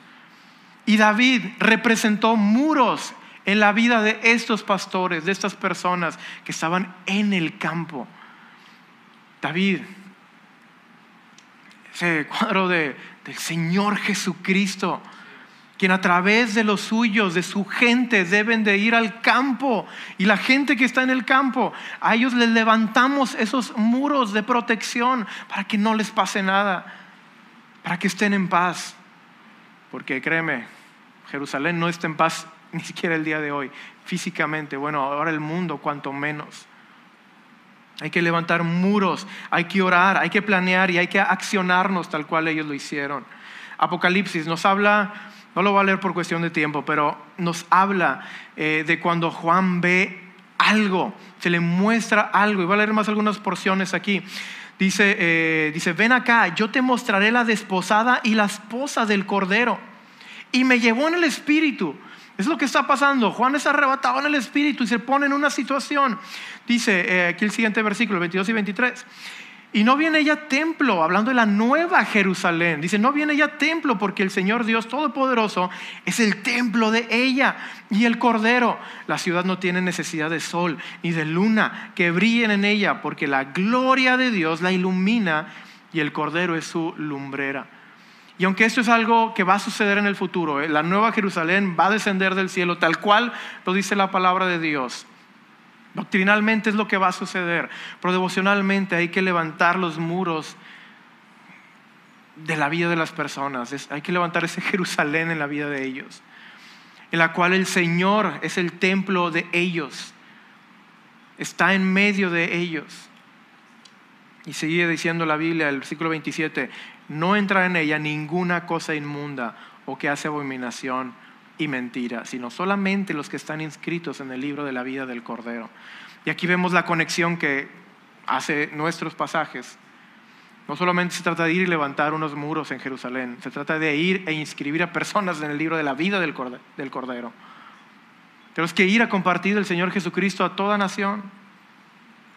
Y David representó muros en la vida de estos pastores, de estas personas que estaban en el campo. David ese cuadro de, del Señor Jesucristo, quien a través de los suyos, de su gente, deben de ir al campo. Y la gente que está en el campo, a ellos les levantamos esos muros de protección para que no les pase nada, para que estén en paz. Porque créeme, Jerusalén no está en paz ni siquiera el día de hoy, físicamente. Bueno, ahora el mundo, cuanto menos. Hay que levantar muros, hay que orar, hay que planear y hay que accionarnos tal cual ellos lo hicieron. Apocalipsis nos habla, no lo voy a leer por cuestión de tiempo, pero nos habla eh, de cuando Juan ve algo, se le muestra algo. Y voy a leer más algunas porciones aquí. Dice, eh, dice, ven acá, yo te mostraré la desposada y la esposa del Cordero. Y me llevó en el espíritu es lo que está pasando. Juan es arrebatado en el espíritu y se pone en una situación. Dice eh, aquí el siguiente versículo, 22 y 23. Y no viene ella templo, hablando de la nueva Jerusalén. Dice, no viene ella templo porque el Señor Dios Todopoderoso es el templo de ella y el Cordero. La ciudad no tiene necesidad de sol ni de luna que brillen en ella porque la gloria de Dios la ilumina y el Cordero es su lumbrera. Y aunque esto es algo que va a suceder en el futuro, ¿eh? la nueva Jerusalén va a descender del cielo tal cual lo dice la palabra de Dios. Doctrinalmente es lo que va a suceder, pero devocionalmente hay que levantar los muros de la vida de las personas. hay que levantar ese Jerusalén en la vida de ellos, en la cual el Señor es el templo de ellos, está en medio de ellos. Y sigue diciendo la Biblia, el versículo 27, no entra en ella ninguna cosa inmunda o que hace abominación y mentira, sino solamente los que están inscritos en el libro de la vida del Cordero. Y aquí vemos la conexión que hace nuestros pasajes. No solamente se trata de ir y levantar unos muros en Jerusalén, se trata de ir e inscribir a personas en el libro de la vida del Cordero. Tenemos que ir a compartir el Señor Jesucristo a toda nación,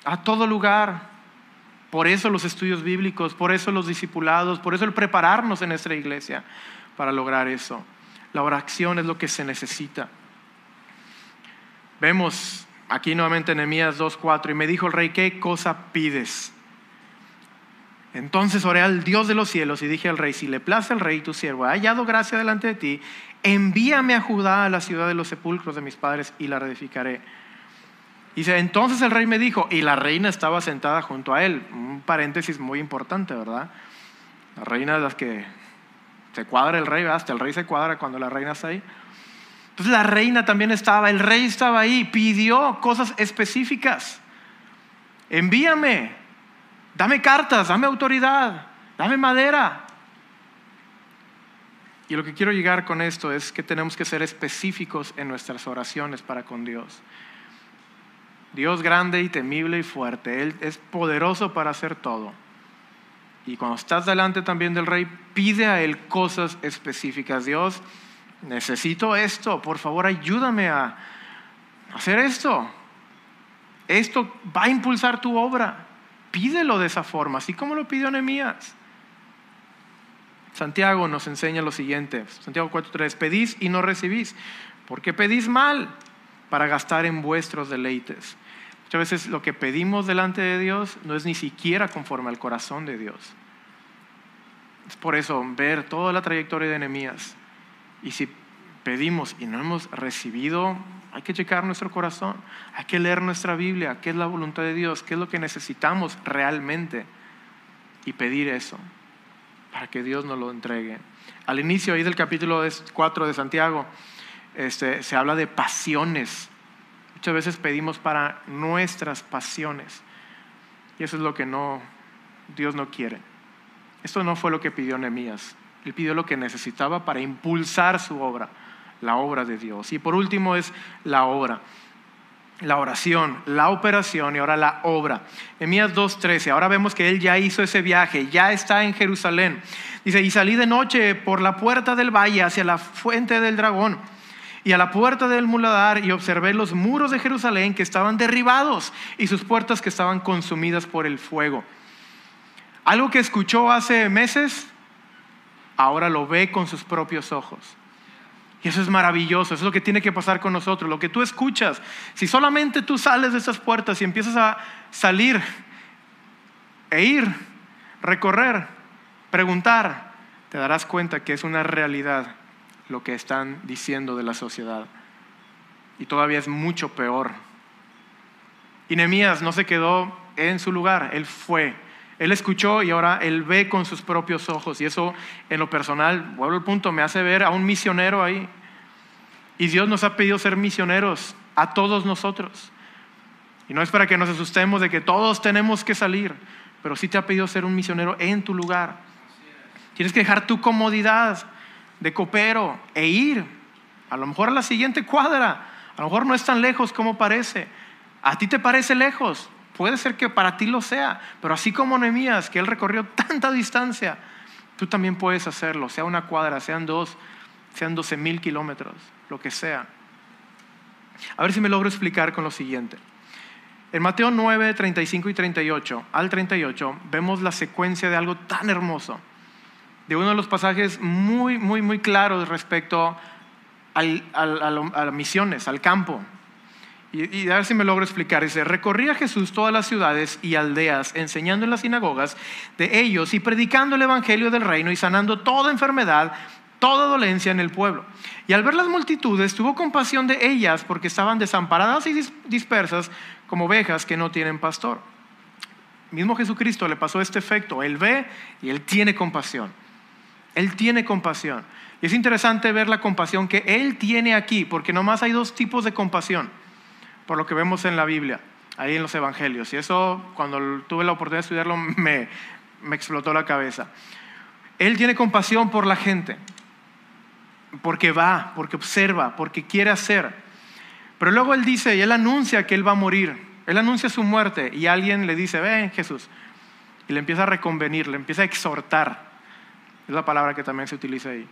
a todo lugar. Por eso los estudios bíblicos, por eso los discipulados, por eso el prepararnos en nuestra iglesia para lograr eso. La oración es lo que se necesita. Vemos aquí nuevamente en Nehemías 2:4 y me dijo el rey, ¿qué cosa pides? Entonces oré al Dios de los cielos y dije al rey, si le place al rey tu siervo, ha hallado gracia delante de ti, envíame a Judá, a la ciudad de los sepulcros de mis padres, y la reedificaré. Dice, entonces el rey me dijo, y la reina estaba sentada junto a él. Un paréntesis muy importante, ¿verdad? La reina de las que se cuadra el rey, hasta el rey se cuadra cuando la reina está ahí. Entonces la reina también estaba, el rey estaba ahí, pidió cosas específicas. Envíame, dame cartas, dame autoridad, dame madera. Y lo que quiero llegar con esto es que tenemos que ser específicos en nuestras oraciones para con Dios. Dios grande y temible y fuerte, Él es poderoso para hacer todo. Y cuando estás delante también del rey, pide a Él cosas específicas. Dios, necesito esto, por favor ayúdame a hacer esto. Esto va a impulsar tu obra. Pídelo de esa forma, así como lo pidió Nehemías. Santiago nos enseña lo siguiente, Santiago 4.3, pedís y no recibís, porque pedís mal para gastar en vuestros deleites. Muchas veces lo que pedimos delante de Dios no es ni siquiera conforme al corazón de Dios. Es por eso ver toda la trayectoria de enemías. Y si pedimos y no hemos recibido, hay que checar nuestro corazón, hay que leer nuestra Biblia, qué es la voluntad de Dios, qué es lo que necesitamos realmente y pedir eso para que Dios nos lo entregue. Al inicio ahí del capítulo 4 de Santiago este, se habla de pasiones Muchas veces pedimos para nuestras pasiones. Y eso es lo que no, Dios no quiere. Esto no fue lo que pidió Nehemías. Él pidió lo que necesitaba para impulsar su obra, la obra de Dios. Y por último es la obra, la oración, la operación y ahora la obra. Nehemías 2.13, ahora vemos que él ya hizo ese viaje, ya está en Jerusalén. Dice, y salí de noche por la puerta del valle hacia la fuente del dragón y a la puerta del muladar y observé los muros de Jerusalén que estaban derribados y sus puertas que estaban consumidas por el fuego. Algo que escuchó hace meses, ahora lo ve con sus propios ojos. Y eso es maravilloso, eso es lo que tiene que pasar con nosotros, lo que tú escuchas. Si solamente tú sales de esas puertas y empiezas a salir e ir, recorrer, preguntar, te darás cuenta que es una realidad lo que están diciendo de la sociedad. Y todavía es mucho peor. Y Nehemías no se quedó en su lugar, él fue. Él escuchó y ahora él ve con sus propios ojos. Y eso en lo personal, vuelvo al punto, me hace ver a un misionero ahí. Y Dios nos ha pedido ser misioneros a todos nosotros. Y no es para que nos asustemos de que todos tenemos que salir, pero sí te ha pedido ser un misionero en tu lugar. Tienes que dejar tu comodidad de copero e ir a lo mejor a la siguiente cuadra. A lo mejor no es tan lejos como parece. A ti te parece lejos. Puede ser que para ti lo sea. Pero así como Nehemías, que él recorrió tanta distancia, tú también puedes hacerlo. Sea una cuadra, sean dos, sean doce mil kilómetros, lo que sea. A ver si me logro explicar con lo siguiente. En Mateo 9, 35 y 38, al 38, vemos la secuencia de algo tan hermoso de uno de los pasajes muy, muy, muy claros respecto a las misiones, al campo. Y, a ver si me logro explicar. Dice, recorría Jesús todas las ciudades y aldeas, enseñando en las sinagogas de ellos y predicando el Evangelio del reino y sanando toda enfermedad, toda dolencia en el pueblo. Y al ver las multitudes, tuvo compasión de ellas porque estaban desamparadas y dispersas como ovejas que no tienen pastor. Mismo Jesucristo le pasó este efecto. Él ve y él tiene compasión. Él tiene compasión. Y es interesante ver la compasión que Él tiene aquí, porque nomás hay dos tipos de compasión, por lo que vemos en la Biblia, ahí en los Evangelios. Y eso, cuando tuve la oportunidad de estudiarlo, me, me explotó la cabeza. Él tiene compasión por la gente, porque va, porque observa, porque quiere hacer. Pero luego Él dice y Él anuncia que Él va a morir. Él anuncia su muerte y alguien le dice, ven Jesús. Y le empieza a reconvenir, le empieza a exhortar. Es la palabra que también se utiliza ahí.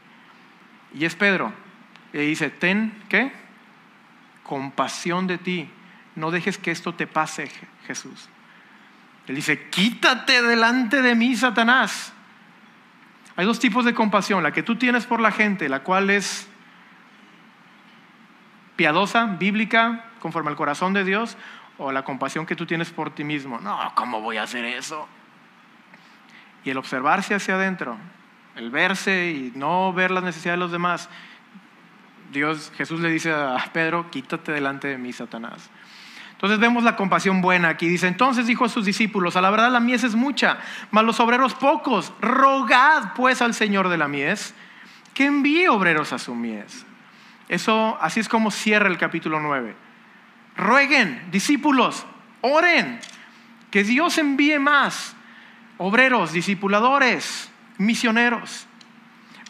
Y es Pedro. Y dice, ten, ¿qué? Compasión de ti. No dejes que esto te pase, Jesús. Él dice, quítate delante de mí, Satanás. Hay dos tipos de compasión, la que tú tienes por la gente, la cual es piadosa, bíblica, conforme al corazón de Dios, o la compasión que tú tienes por ti mismo. No, ¿cómo voy a hacer eso? Y el observarse hacia adentro, el verse y no ver las necesidades de los demás. Dios, Jesús le dice a Pedro, quítate delante de mí, Satanás. Entonces vemos la compasión buena aquí. Dice, entonces dijo a sus discípulos, a la verdad la mies es mucha, mas los obreros pocos. Rogad pues al Señor de la mies que envíe obreros a su mies. Eso, así es como cierra el capítulo 9. Rueguen, discípulos, oren, que Dios envíe más obreros, discipuladores, misioneros.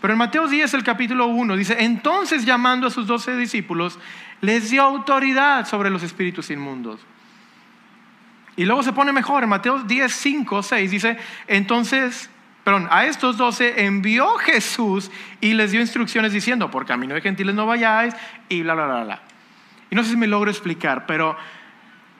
Pero en Mateo 10, el capítulo 1, dice, entonces llamando a sus doce discípulos, les dio autoridad sobre los espíritus inmundos. Y luego se pone mejor, en Mateo 10, 5, 6 dice, entonces, perdón, a estos doce envió Jesús y les dio instrucciones diciendo, por camino de gentiles no vayáis y bla, bla, bla, bla. Y no sé si me logro explicar, pero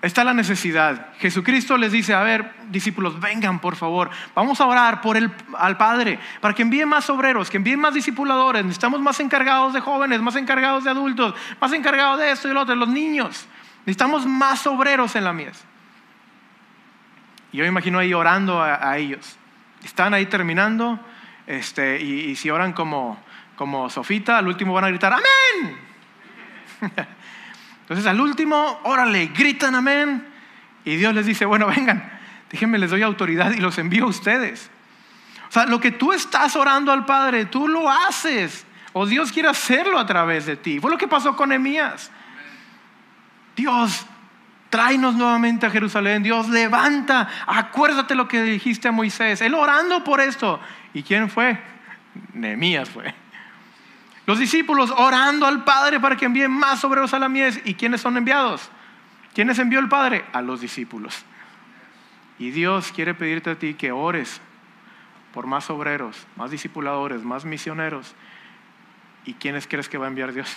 está la necesidad. Jesucristo les dice, a ver, discípulos, vengan por favor, vamos a orar por el, al Padre, para que envíe más obreros, que envíe más discipuladores, necesitamos más encargados de jóvenes, más encargados de adultos, más encargados de esto y lo otro, los niños. Necesitamos más obreros en la mies. Y yo me imagino ahí orando a, ellos. Están ahí terminando, este, y, si oran como, como Sofita, al último van a gritar, amén. Entonces al último, órale, gritan amén. Y Dios les dice, bueno, vengan, déjenme, les doy autoridad y los envío a ustedes. O sea, lo que tú estás orando al Padre, tú lo haces. O Dios quiere hacerlo a través de ti. Fue lo que pasó con Emías. Dios, tráenos nuevamente a Jerusalén. Dios, levanta. Acuérdate lo que dijiste a Moisés. Él orando por esto. ¿Y quién fue? Nehemías fue. Los discípulos orando al Padre para que envíe más obreros a la mies. ¿Y quiénes son enviados? ¿Quiénes envió el Padre? A los discípulos. Y Dios quiere pedirte a ti que ores por más obreros, más discipuladores, más misioneros. ¿Y quiénes crees que va a enviar Dios?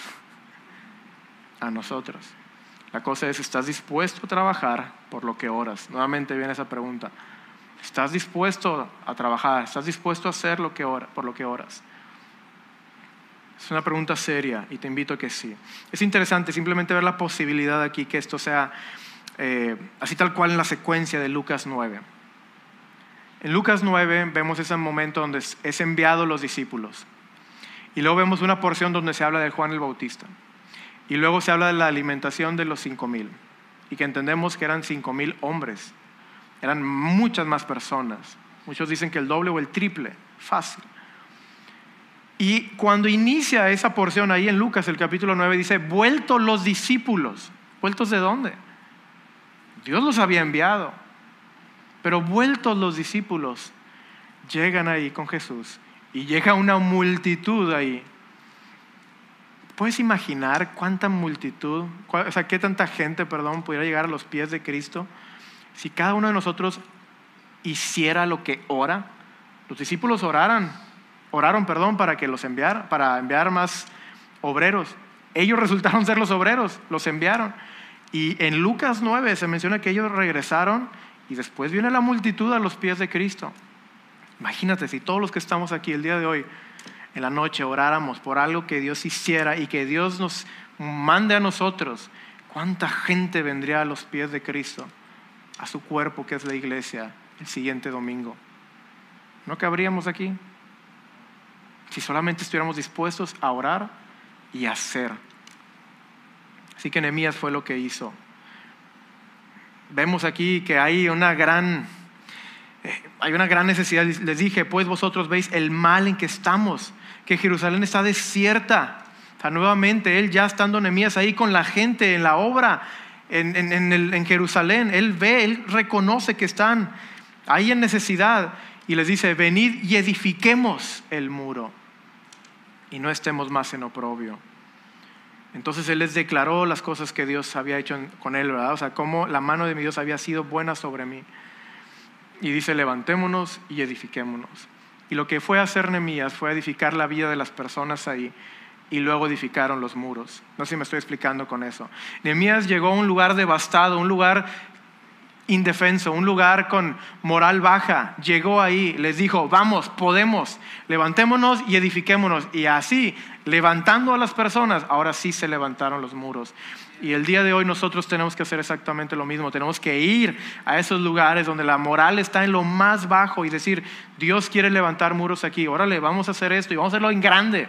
A nosotros. La cosa es, ¿estás dispuesto a trabajar por lo que oras? Nuevamente viene esa pregunta. ¿Estás dispuesto a trabajar? ¿Estás dispuesto a hacer lo que por lo que oras? Es una pregunta seria y te invito a que sí. Es interesante simplemente ver la posibilidad aquí que esto sea eh, así tal cual en la secuencia de Lucas 9. En Lucas 9 vemos ese momento donde es enviado los discípulos. Y luego vemos una porción donde se habla de Juan el Bautista. Y luego se habla de la alimentación de los cinco mil. Y que entendemos que eran cinco mil hombres. Eran muchas más personas. Muchos dicen que el doble o el triple. Fácil. Y cuando inicia esa porción ahí en Lucas, el capítulo 9, dice, vueltos los discípulos. ¿Vueltos de dónde? Dios los había enviado. Pero vueltos los discípulos, llegan ahí con Jesús y llega una multitud ahí. ¿Puedes imaginar cuánta multitud, o sea, qué tanta gente, perdón, pudiera llegar a los pies de Cristo si cada uno de nosotros hiciera lo que ora? Los discípulos oraran, oraron, perdón, para que los enviara, para enviar más obreros. Ellos resultaron ser los obreros, los enviaron. Y en Lucas 9 se menciona que ellos regresaron y después viene la multitud a los pies de Cristo. Imagínate si todos los que estamos aquí el día de hoy, en la noche, oráramos por algo que Dios hiciera y que Dios nos mande a nosotros, ¿cuánta gente vendría a los pies de Cristo, a su cuerpo que es la iglesia, el siguiente domingo? ¿No cabríamos aquí? Si solamente estuviéramos dispuestos a orar y hacer. Así que Nehemías fue lo que hizo. Vemos aquí que hay una gran, eh, hay una gran necesidad. Les dije, pues vosotros veis el mal en que estamos, que Jerusalén está desierta. O nuevamente, él ya estando Nehemías ahí con la gente en la obra, en, en Jerusalén, él ve, él reconoce que están ahí en necesidad. y les dice, venid y edifiquemos el muro y no estemos más en oprobio. Entonces él les declaró las cosas que Dios había hecho con él, ¿verdad? O sea, cómo la mano de mi Dios había sido buena sobre mí. Y dice, levantémonos y edifiquémonos. Y lo que fue a hacer Nehemías fue edificar la vida de las personas ahí y luego edificaron los muros. No sé si me estoy explicando con eso. Nehemías llegó a un lugar devastado, un lugar indefenso, un lugar con moral baja, llegó ahí, les dijo, vamos, podemos, levantémonos y edifiquémonos. Y así, levantando a las personas, ahora sí se levantaron los muros. Y el día de hoy nosotros tenemos que hacer exactamente lo mismo. Tenemos que ir a esos lugares donde la moral está en lo más bajo y decir, Dios quiere levantar muros aquí, órale, vamos a hacer esto y vamos a hacerlo en grande.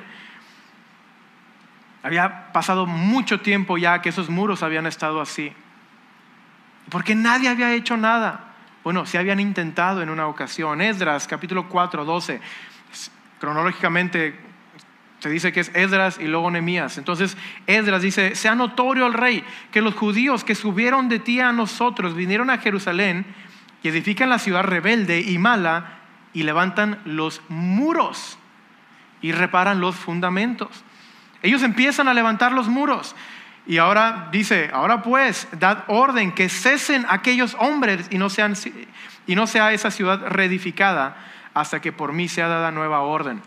Había pasado mucho tiempo ya que esos muros habían estado así. Porque nadie había hecho nada. Bueno, se habían intentado en una ocasión. Esdras, capítulo 4, 12. Cronológicamente se dice que es Esdras y luego Nehemías. Entonces Esdras dice, sea notorio al rey que los judíos que subieron de ti a nosotros vinieron a Jerusalén y edifican la ciudad rebelde y mala y levantan los muros y reparan los fundamentos. Ellos empiezan a levantar los muros. Y ahora dice, ahora pues, dad orden que cesen aquellos hombres y no, sea esa ciudad reedificada hasta que por mí sea dada nueva orden.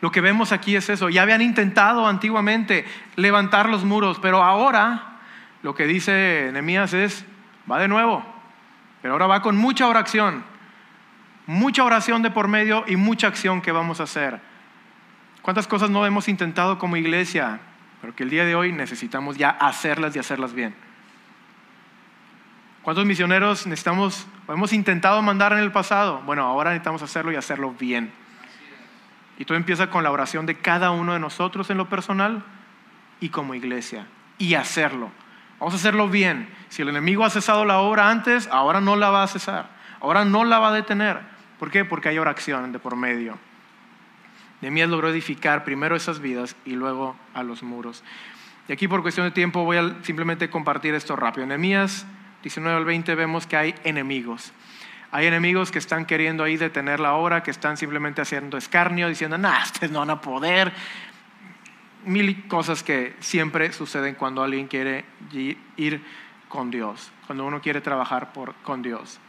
Lo que vemos aquí es eso. Ya habían intentado antiguamente levantar los muros, pero ahora lo que dice Nehemías es, va de nuevo, pero ahora va con mucha oración, mucha oración de por medio y mucha acción que vamos a hacer. ¿Cuántas cosas no hemos intentado como iglesia? Pero que el día de hoy necesitamos ya hacerlas y hacerlas bien. ¿Cuántos misioneros necesitamos, hemos intentado mandar en el pasado? Bueno, ahora necesitamos hacerlo y hacerlo bien. Y todo empieza con la oración de cada uno de nosotros en lo personal y como iglesia. Y hacerlo. Vamos a hacerlo bien. Si el enemigo ha cesado la obra antes, ahora no la va a cesar. Ahora no la va a detener. ¿Por qué? Porque hay oración de por medio. Nehemías logró edificar primero esas vidas y luego a los muros. Y aquí por cuestión de tiempo voy a simplemente compartir esto rápido. Nehemías 19 al 20 vemos que hay enemigos. Hay enemigos que están queriendo ahí detener la obra, que están simplemente haciendo escarnio, diciendo, nah, ustedes no van a poder. Mil cosas que siempre suceden cuando alguien quiere ir con Dios, cuando uno quiere trabajar por, con Dios.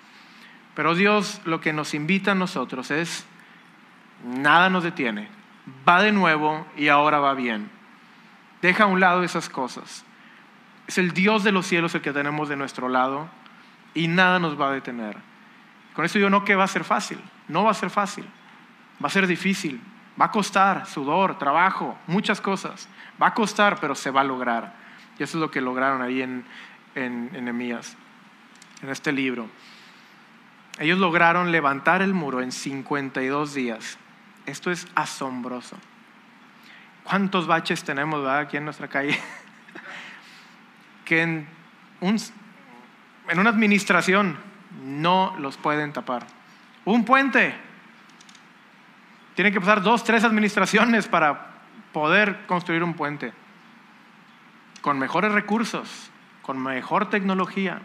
Pero Dios lo que nos invita a nosotros es nada nos detiene. Va de nuevo y ahora va bien. Deja a un lado esas cosas. Es el Dios de los cielos el que tenemos de nuestro lado y nada nos va a detener. Con esto yo no que va a ser fácil, no va a ser fácil, va a ser difícil, va a costar sudor, trabajo, muchas cosas, va a costar, pero se va a lograr. Y eso es lo que lograron ahí en, en, en en este libro. Ellos lograron levantar el muro en 52 días. Esto es asombroso. ¿Cuántos baches tenemos aquí en nuestra calle? que en, en una administración no los pueden tapar. Un puente. Tienen que pasar dos, tres administraciones para poder construir un puente. Con mejores recursos, con mejor tecnología.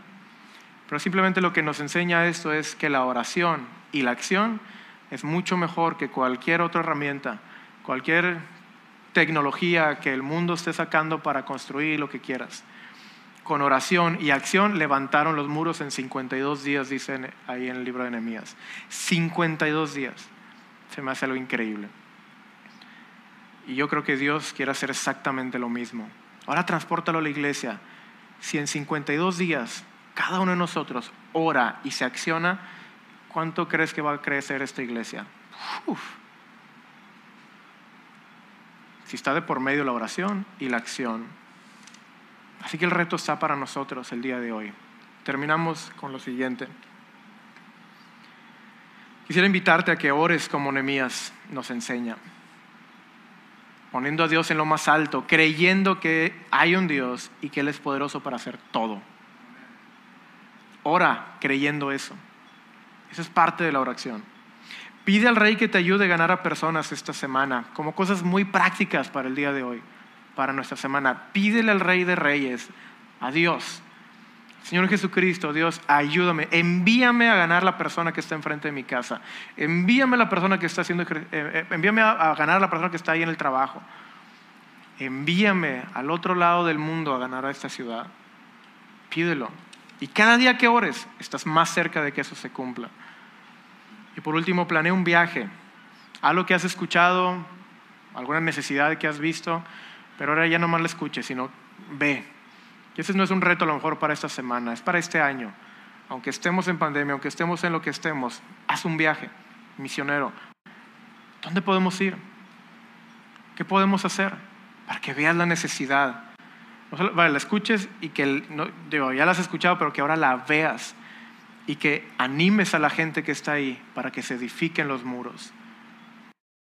Pero simplemente lo que nos enseña esto es que la oración y la acción es mucho mejor que cualquier otra herramienta, cualquier tecnología que el mundo esté sacando para construir lo que quieras. Con oración y acción levantaron los muros en 52 días, dice ahí en el libro de Nehemías. 52 días. Se me hace algo increíble. Y yo creo que Dios quiere hacer exactamente lo mismo. Ahora transportalo a la iglesia. Si en 52 días cada uno de nosotros ora y se acciona, ¿cuánto crees que va a crecer esta iglesia? Si está de por medio la oración y la acción. Así que el reto está para nosotros el día de hoy. Terminamos con lo siguiente. Quisiera invitarte a que ores como Nehemías nos enseña, poniendo a Dios en lo más alto, creyendo que hay un Dios y que Él es poderoso para hacer todo. Ora creyendo eso. Esa es parte de la oración. Pide al rey que te ayude a ganar a personas esta semana, como cosas muy prácticas para el día de hoy, para nuestra semana. Pídele al rey de reyes, a Dios. Señor Jesucristo, Dios, ayúdame, envíame a ganar la persona que está enfrente de mi casa, envíame la persona que está haciendo, eh, eh, envíame a, a ganar la persona que está ahí en el trabajo, envíame al otro lado del mundo a ganar a esta ciudad. Pídelo. Y cada día que ores, estás más cerca de que eso se cumpla. Y por último, planea un viaje. Algo que has escuchado, alguna necesidad que has visto, pero ahora ya no más la escuches, sino ve. Y ese no es un reto a lo mejor para esta semana, es para este año. Aunque estemos en pandemia, aunque estemos en lo que estemos, haz un viaje misionero. ¿Dónde podemos ir? ¿Qué podemos hacer para que veas la necesidad? La escuches y que, no, ya la has escuchado, pero que ahora la veas y que animes a la gente que está ahí para que se edifiquen los muros.